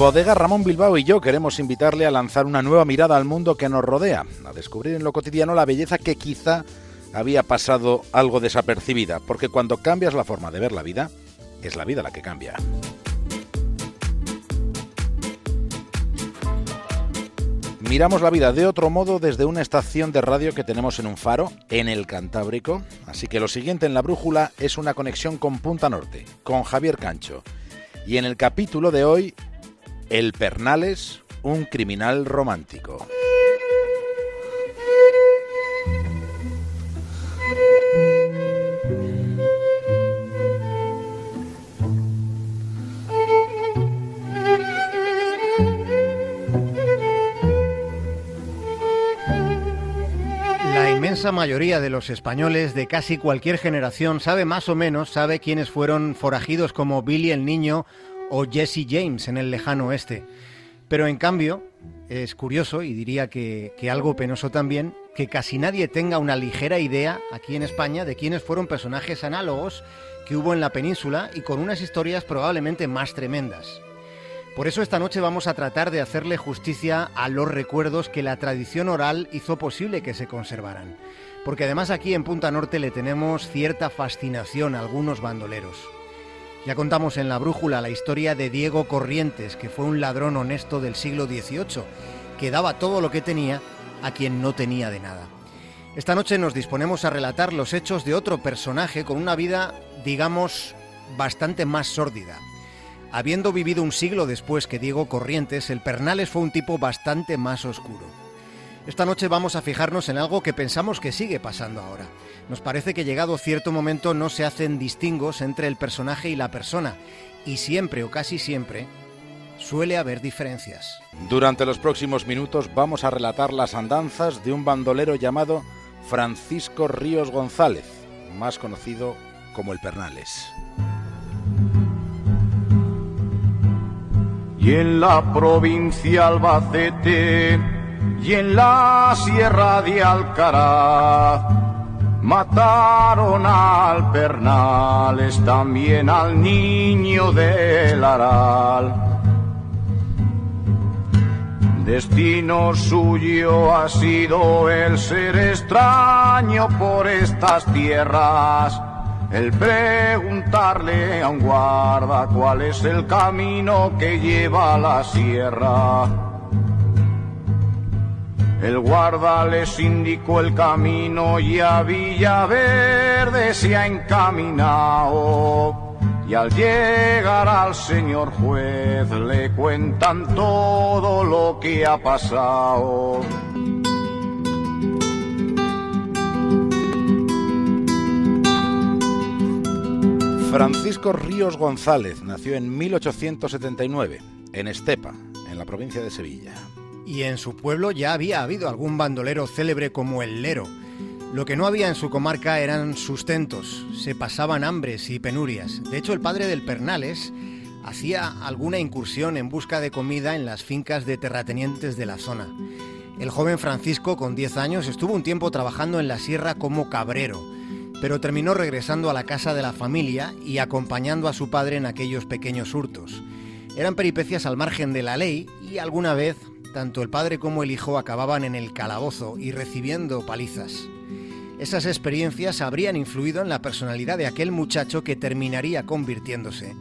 Bodega Ramón Bilbao y yo queremos invitarle a lanzar una nueva mirada al mundo que nos rodea, a descubrir en lo cotidiano la belleza que quizá había pasado algo desapercibida, porque cuando cambias la forma de ver la vida, es la vida la que cambia. Miramos la vida de otro modo desde una estación de radio que tenemos en un faro, en el Cantábrico, así que lo siguiente en la brújula es una conexión con Punta Norte, con Javier Cancho. Y en el capítulo de hoy el Pernales, un criminal romántico. La inmensa mayoría de los españoles de casi cualquier generación sabe más o menos, sabe quiénes fueron forajidos como Billy el Niño o Jesse James en el lejano oeste. Pero en cambio, es curioso y diría que, algo penoso también que casi nadie tenga una ligera idea aquí en España de quiénes fueron personajes análogos que hubo en la península y con unas historias probablemente más tremendas. Por eso esta noche vamos a tratar de hacerle justicia a los recuerdos que la tradición oral hizo posible que se conservaran. Porque además aquí en Punta Norte le tenemos cierta fascinación a algunos bandoleros. Ya contamos en la brújula la historia de Diego Corrientes, que fue un ladrón honesto del siglo XVIII, que daba todo lo que tenía a quien no tenía de nada. Esta noche nos disponemos a relatar los hechos de otro personaje con una vida, digamos, bastante más sórdida. Habiendo vivido un siglo después que Diego Corrientes, el Pernales fue un tipo bastante más oscuro. Esta noche vamos a fijarnos en algo que pensamos que sigue pasando ahora. Nos parece que llegado cierto momento no se hacen distingos entre el personaje y la persona, y siempre o casi siempre suele haber diferencias. Durante los próximos minutos vamos a relatar las andanzas de un bandolero llamado Francisco Ríos González, más conocido como el Pernales. Y en la provincia Albacete y en la sierra de Alcaraz mataron al Pernales, también al niño del Aral. Destino suyo ha sido el ser extraño por estas tierras, el preguntarle a un guarda cuál es el camino que lleva a la sierra. El guarda les indicó el camino y a Villaverde se ha encaminado. Y al llegar al señor juez le cuentan todo lo que ha pasado. Francisco Ríos González nació en 1879 en Estepa, en la provincia de Sevilla y en su pueblo ya había habido algún bandolero célebre como el Lero. Lo que no había en su comarca eran sustentos, se pasaban hambres y penurias. De hecho, el padre del Pernales hacía alguna incursión en busca de comida en las fincas de terratenientes de la zona. El joven Francisco, con 10 años, estuvo un tiempo trabajando en la sierra como cabrero, pero terminó regresando a la casa de la familia y acompañando a su padre en aquellos pequeños hurtos. Eran peripecias al margen de la ley y alguna vez tanto el padre como el hijo acababan en el calabozo y recibiendo palizas. Esas experiencias habrían influido en la personalidad de aquel muchacho que terminaría convirtiéndose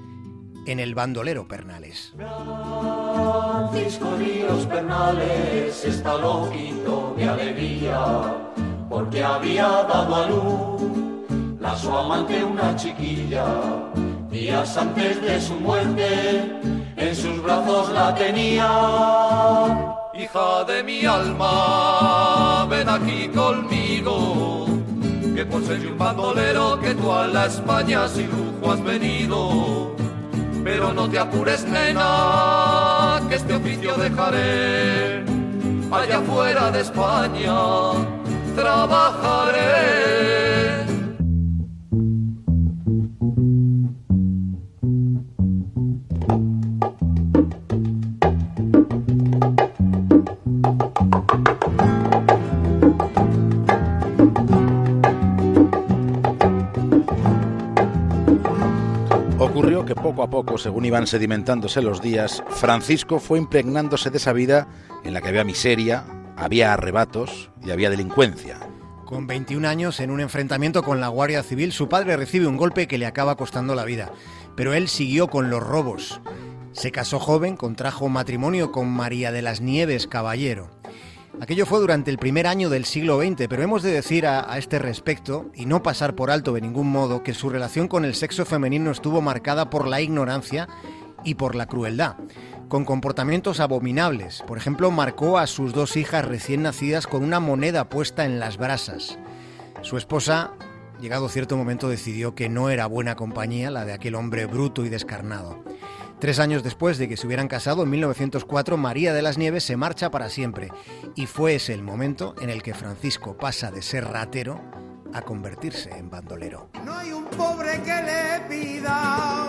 en el bandolero Pernales. Francisco Ríos Pernales está loquito de alegría porque había dado a luz la su amante una chiquilla días antes de su muerte en sus brazos la tenía. Hija de mi alma, ven aquí conmigo, que por ser un bandolero que tú a la España sin lujo has venido. Pero no te apures, nena, que este oficio dejaré allá fuera de España. Trabajaré poco a poco, según iban sedimentándose los días, Francisco fue impregnándose de esa vida en la que había miseria, había arrebatos y había delincuencia. Con 21 años, en un enfrentamiento con la Guardia Civil, su padre recibe un golpe que le acaba costando la vida. Pero él siguió con los robos. Se casó joven, contrajo matrimonio con María de las Nieves Caballero. Aquello fue durante el primer año del siglo XX, pero hemos de decir a, a, este respecto, y no pasar por alto de ningún modo, que su relación con el sexo femenino estuvo marcada por la ignorancia y por la crueldad, con comportamientos abominables. Por ejemplo, marcó a sus dos hijas recién nacidas con una moneda puesta en las brasas. Su esposa, llegado cierto momento, decidió que no era buena compañía la de aquel hombre bruto y descarnado. Tres años después de que se hubieran casado, en 1904, María de las Nieves se marcha para siempre. Y fue ese el momento en el que Francisco pasa de ser ratero a convertirse en bandolero. No hay un pobre que le pida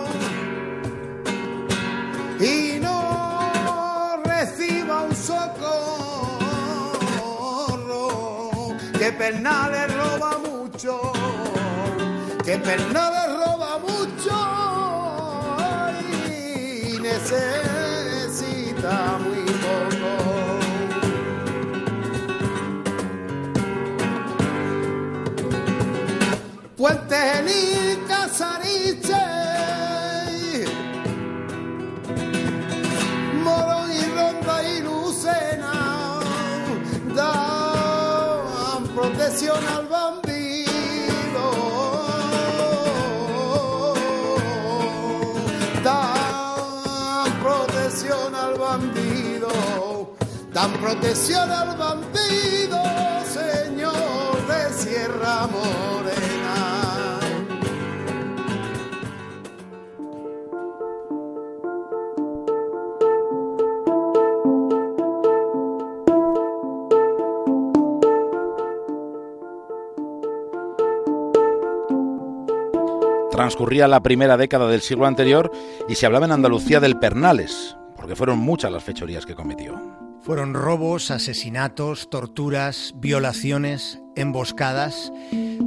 y no reciba un socorro. Que Pernales roba mucho, que Pernales necesita muy poco. Puente ni Casariche, Moro y Ronda y Lucena dan protección al bandido. Protección al bandido, señor de Sierra Morena. Transcurría la primera década del siglo anterior y se hablaba en Andalucía del Pernales, porque fueron muchas las fechorías que cometió. Fueron robos, asesinatos, torturas, violaciones, emboscadas,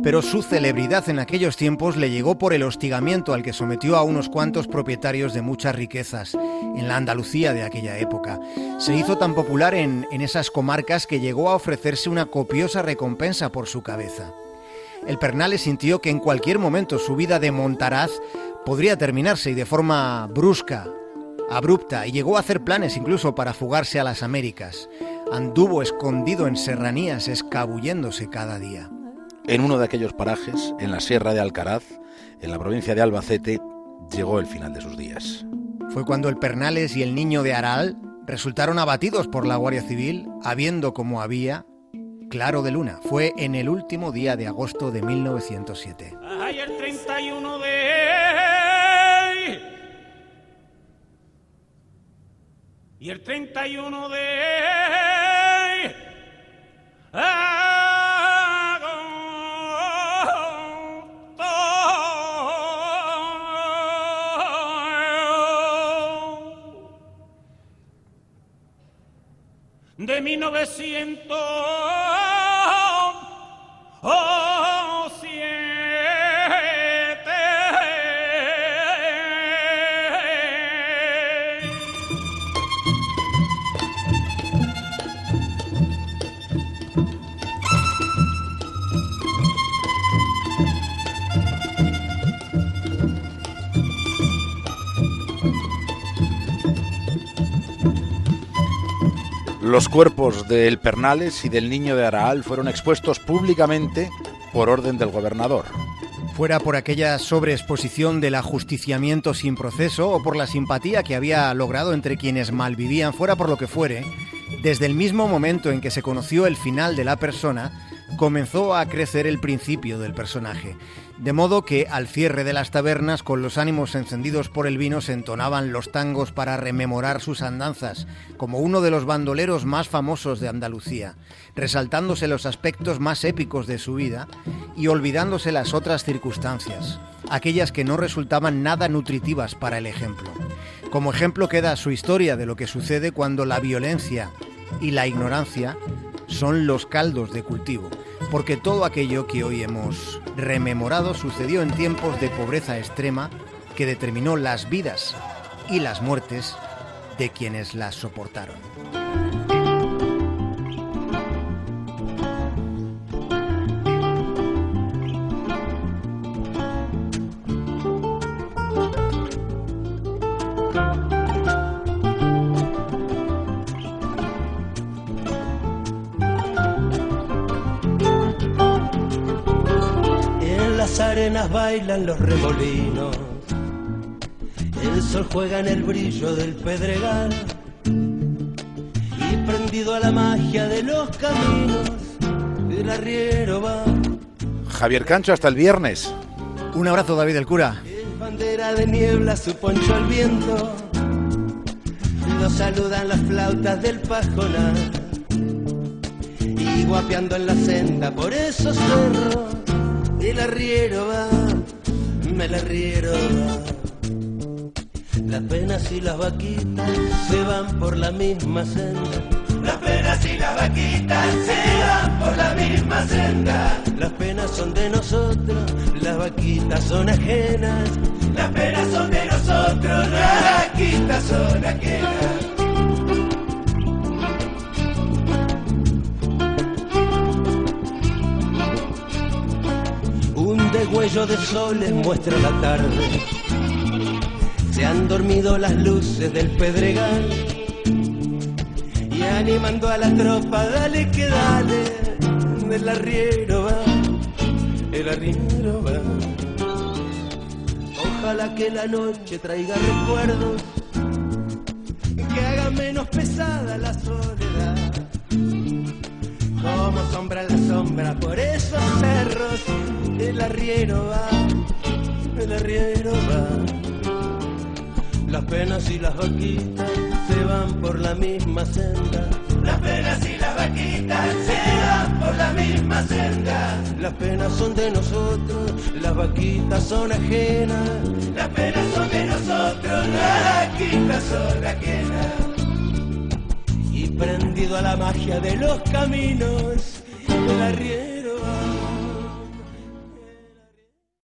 pero su celebridad en aquellos tiempos le llegó por el hostigamiento al que sometió a unos cuantos propietarios de muchas riquezas en la Andalucía de aquella época. Se hizo tan popular en, en esas comarcas que llegó a ofrecerse una copiosa recompensa por su cabeza. El Pernales sintió que en cualquier momento su vida de montaraz podría terminarse y de forma brusca, abrupta, y llegó a hacer planes incluso para fugarse a las Américas. Anduvo escondido en serranías, escabulléndose cada día. En uno de aquellos parajes, en la Sierra de Alcaraz, en la provincia de Albacete, llegó el final de sus días. Fue cuando el Pernales y el niño de Aral resultaron abatidos por la Guardia Civil, habiendo como había claro de luna. Fue en el último día de agosto de 1907. Ay, el 31 Y el 31 de... agosto de 1900 Los cuerpos del Pernales y del niño de Araal fueron expuestos públicamente por orden del gobernador. Fuera por aquella sobreexposición del ajusticiamiento sin proceso o por la simpatía que había logrado entre quienes malvivían, fuera por lo que fuere, desde el mismo momento en que se conoció el final de la persona, comenzó a crecer el principio del personaje. De modo que al cierre de las tabernas, con los ánimos encendidos por el vino, se entonaban los tangos para rememorar sus andanzas, como uno de los bandoleros más famosos de Andalucía, resaltándose los aspectos más épicos de su vida y olvidándose las otras circunstancias, aquellas que no resultaban nada nutritivas para el ejemplo. Como ejemplo queda su historia de lo que sucede cuando la violencia y la ignorancia son los caldos de cultivo, porque todo aquello que hoy hemos rememorado sucedió en tiempos de pobreza extrema que determinó las vidas y las muertes de quienes las soportaron. Bailan los remolinos. El sol juega en el brillo del pedregal. Y prendido a la magia de los caminos, el arriero va. Javier Cancho, hasta el viernes. Un abrazo, David el cura. En bandera de niebla, su poncho al viento. Lo saludan las flautas del pajonal. Y guapeando en la senda por esos cerros, el arriero va, el arriero va. Las penas y las vaquitas se van por la misma senda. Las penas y las vaquitas se van por la misma senda. Las penas son de nosotros, las vaquitas son ajenas. Las penas son de nosotros, las vaquitas son ajenas. Degüello de soles muestra la tarde. Se han dormido las luces del pedregal. Y animando a la tropa, dale que dale. El arriero va, el arriero va. Ojalá que la noche traiga recuerdos que haga menos pesada la soledad. Como sombra la sombra por esos cerros, el arriero va, el arriero va. Las penas y las vaquitas se van por la misma senda. Las penas y las vaquitas se van por la misma senda. Las penas son de nosotros, las vaquitas son ajenas. Las penas son de nosotros, las vaquitas son ajenas. Y prendido a la magia de los caminos, el arriero